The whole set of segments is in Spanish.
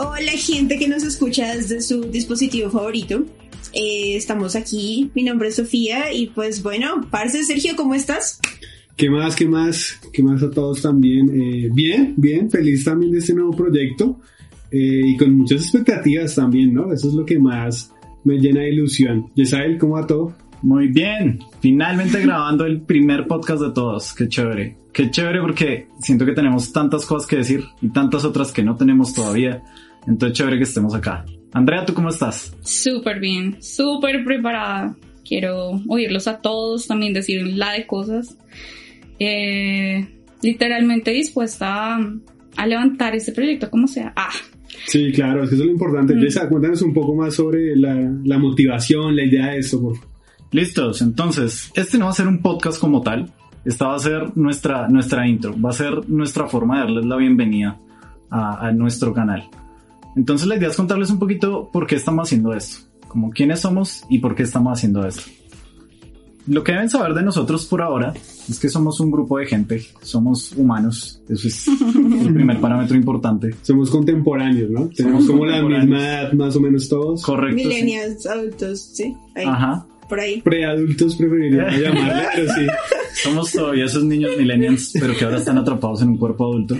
Hola gente que nos escucha desde su dispositivo favorito. Eh, estamos aquí, mi nombre es Sofía y pues bueno, parce Sergio, ¿cómo estás? ¿Qué más? ¿Qué más? ¿Qué más a todos también? Eh, bien, bien, feliz también de este nuevo proyecto eh, y con muchas expectativas también, ¿no? Eso es lo que más me llena de ilusión. Yesael, ¿cómo va todo? Muy bien, finalmente grabando el primer podcast de todos, qué chévere. Qué chévere porque siento que tenemos tantas cosas que decir y tantas otras que no tenemos todavía. Entonces chévere que estemos acá. Andrea, ¿tú cómo estás? Súper bien, súper preparada. Quiero oírlos a todos, también decir la de cosas. Eh, literalmente dispuesta a, a, levantar este proyecto como sea. Ah. Sí, claro, es que eso es lo importante. Mm. Yesa, cuéntanos un poco más sobre la, la motivación, la idea de esto, por favor. Listos, entonces, este no va a ser un podcast como tal, esta va a ser nuestra, nuestra intro, va a ser nuestra forma de darles la bienvenida a, a, nuestro canal. Entonces la idea es contarles un poquito por qué estamos haciendo esto, como quiénes somos y por qué estamos haciendo esto. Lo que deben saber de nosotros por ahora es que somos un grupo de gente, somos humanos, eso es el primer parámetro importante. Somos contemporáneos, ¿no? Tenemos como la misma edad más o menos todos. Correcto. Millennials, sí. adultos, sí. Ahí. Ajá por ahí. Preadultos preferiría llamarle, pero sí. Somos todavía esos niños millennials, pero que ahora están atrapados en un cuerpo adulto.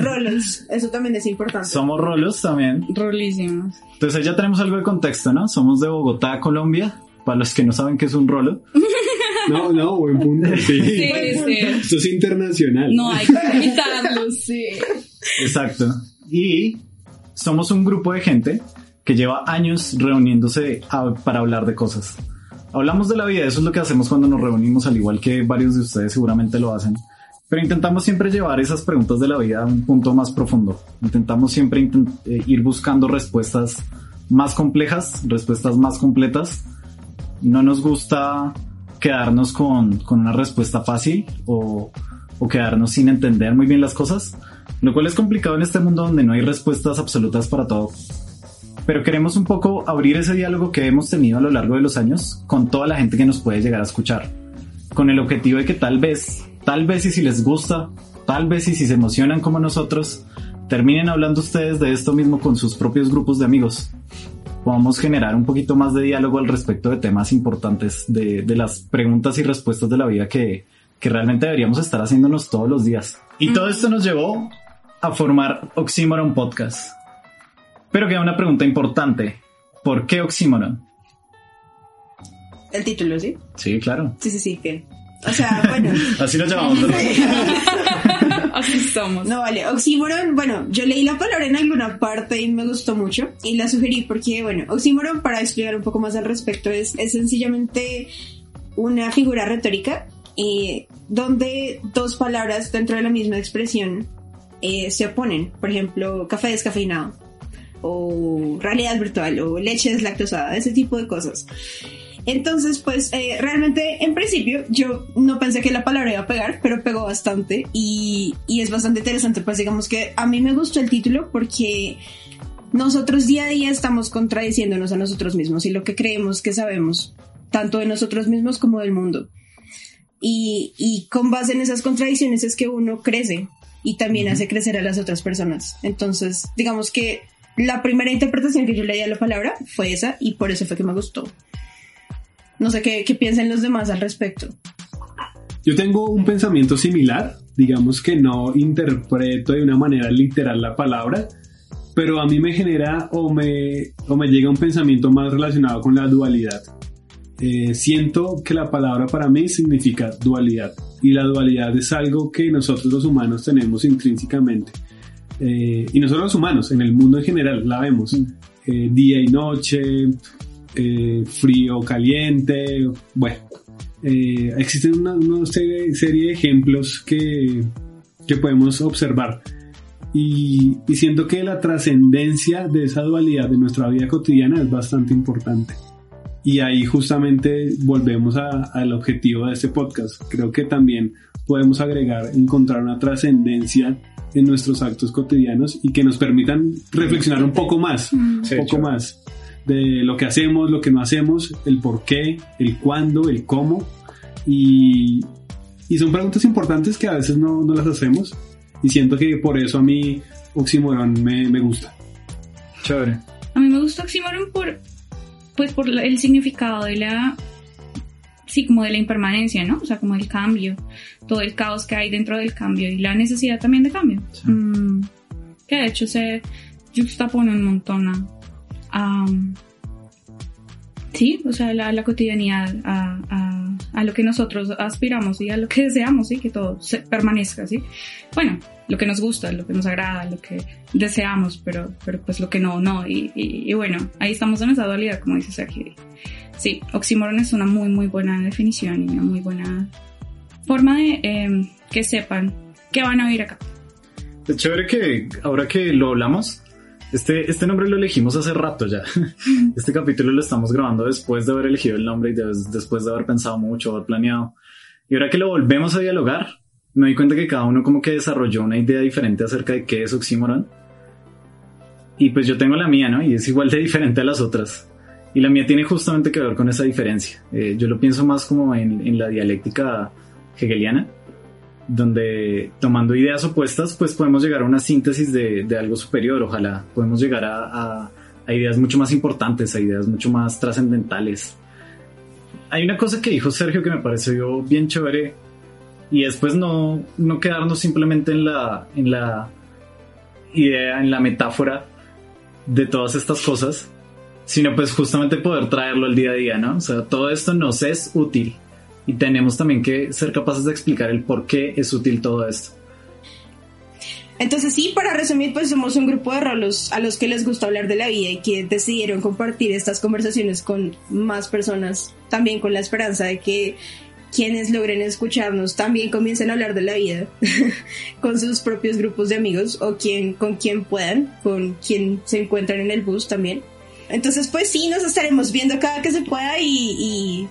rolos, eso también es importante. Somos rolos también. Rolísimos. Entonces ya tenemos algo de contexto, ¿no? Somos de Bogotá, Colombia. Para los que no saben qué es un rolo. No, no, buen punto. Sí, sí, sí. Esto es internacional. No hay que evitarlo, sí. Exacto. Y somos un grupo de gente que lleva años reuniéndose a, para hablar de cosas. Hablamos de la vida, eso es lo que hacemos cuando nos reunimos, al igual que varios de ustedes seguramente lo hacen. Pero intentamos siempre llevar esas preguntas de la vida a un punto más profundo. Intentamos siempre intent eh, ir buscando respuestas más complejas, respuestas más completas. No nos gusta quedarnos con, con una respuesta fácil o, o quedarnos sin entender muy bien las cosas, lo cual es complicado en este mundo donde no hay respuestas absolutas para todo pero queremos un poco abrir ese diálogo que hemos tenido a lo largo de los años con toda la gente que nos puede llegar a escuchar, con el objetivo de que tal vez, tal vez y si les gusta, tal vez y si se emocionan como nosotros, terminen hablando ustedes de esto mismo con sus propios grupos de amigos. Podamos generar un poquito más de diálogo al respecto de temas importantes, de, de las preguntas y respuestas de la vida que, que realmente deberíamos estar haciéndonos todos los días. Y todo esto nos llevó a formar Oxymoron Podcast pero queda una pregunta importante. ¿Por qué oxímoron? El título, ¿sí? Sí, claro. Sí, sí, sí, bien. O sea, bueno. Así lo llamamos, ¿verdad? Así somos. No, vale. Oxímoron, bueno, yo leí la palabra en alguna parte y me gustó mucho y la sugerí porque, bueno, oxímoron, para explicar un poco más al respecto, es, es sencillamente una figura retórica eh, donde dos palabras dentro de la misma expresión eh, se oponen. Por ejemplo, café descafeinado o realidad virtual o leche deslactosada, ese tipo de cosas. Entonces, pues eh, realmente en principio yo no pensé que la palabra iba a pegar, pero pegó bastante y, y, es bastante interesante. Pues digamos que a mí me gustó el título porque nosotros día a día estamos contradiciéndonos a nosotros mismos y lo que creemos que sabemos, tanto de nosotros mismos como del mundo. Y, y con base en esas contradicciones es que uno crece y también hace crecer a las otras personas. Entonces, digamos que la primera interpretación que yo leí a la palabra fue esa y por eso fue que me gustó. No sé qué, qué piensan los demás al respecto. Yo tengo un pensamiento similar, digamos que no interpreto de una manera literal la palabra, pero a mí me genera o me, o me llega un pensamiento más relacionado con la dualidad. eh, siento que la palabra para mí significa dualidad y la dualidad es algo que nosotros los humanos tenemos intrínsecamente. Eh, y no solo los humanos, en el mundo en general la vemos. Eh, día y noche, frío, caliente, bueno. existen una, una serie, de ejemplos que, que podemos observar. Y, y siento que la trascendencia de esa dualidad de nuestra vida cotidiana es bastante importante. Y ahí justamente volvemos al objetivo de este podcast. Creo que también podemos agregar, encontrar una trascendencia en nuestros actos cotidianos y que nos permitan reflexionar un poco más, un poco más de lo que hacemos, lo que no hacemos, el por qué, el cuándo, el cómo. Y, y son preguntas importantes que a veces no, no, las hacemos y siento que por eso a mí Oxymoron me, me gusta. Chévere. A mí me gusta Oxymoron por pues por el significado de la, sí, como de la impermanencia, ¿no? O sea, como el cambio, todo el caos que hay dentro del cambio y la necesidad también de cambio. Mm, que de hecho se juxtapone un montón a, sí, o sea, la, la cotidianidad, a, a, a, lo que nosotros aspiramos y a lo que deseamos, ¿sí? Que todo permanezca, ¿sí? Bueno, lo que nos gusta, lo que nos agrada, lo que deseamos, pero, pero pues lo que no, no. Y, y, bueno, ahí estamos en esa dualidad, como dice Sergio. Sí, oxímoron es una muy, muy buena definición y una muy buena forma de em, que sepan que van a vivir acá. Es chévere que ahora que lo hablamos, este, este nombre lo elegimos hace rato ya. Este capítulo lo estamos grabando después de haber elegido el nombre y después de haber pensado mucho, haber planeado. Y ahora que lo volvemos a dialogar, me di cuenta que cada uno como que desarrolló una idea diferente acerca de qué es oxímoron. Y pues yo tengo la mía, ¿no? Y es igual de diferente a las otras. Y la mía tiene justamente que ver con esa diferencia. Eh, yo lo pienso más como en, en, la dialéctica hegeliana, donde tomando ideas opuestas, pues podemos llegar a una síntesis de, de algo superior, ojalá. Podemos llegar a, a, a ideas mucho más importantes, a ideas mucho más trascendentales. Hay una cosa que dijo Sergio que me pareció bien chévere y después no, no quedarnos simplemente en la, en la idea, en la metáfora de todas estas cosas, sino pues justamente poder traerlo al día a día, ¿no? O sea, todo esto nos es útil y tenemos también que ser capaces de explicar el por qué es útil todo esto. Entonces sí, para resumir, pues somos un grupo de rolos a los que les gusta hablar de la vida y que decidieron compartir estas conversaciones con más personas, también con la esperanza de que quienes logren escucharnos también comiencen a hablar de la vida con sus propios grupos de amigos o con quien puedan, con quien se encuentran en el bus también. Entonces, pues sí, nos estaremos viendo cada que se pueda y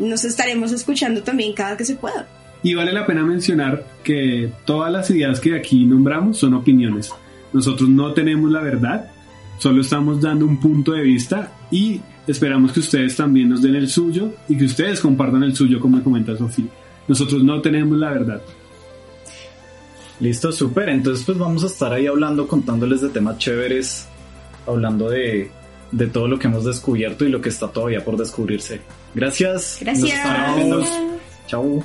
nos estaremos escuchando también cada que se pueda. Y vale la pena mencionar que todas las ideas que aquí nombramos son opiniones. Nosotros no tenemos la verdad, solo estamos dando un punto de vista y Esperamos que ustedes también nos den el suyo y que ustedes compartan el suyo, como comenta Sofía. Nosotros no tenemos la verdad. Listo, súper. Entonces, pues vamos a estar ahí hablando, contándoles de temas chéveres, hablando de, de todo lo que hemos descubierto y lo que está todavía por descubrirse. Gracias. Gracias. Chao.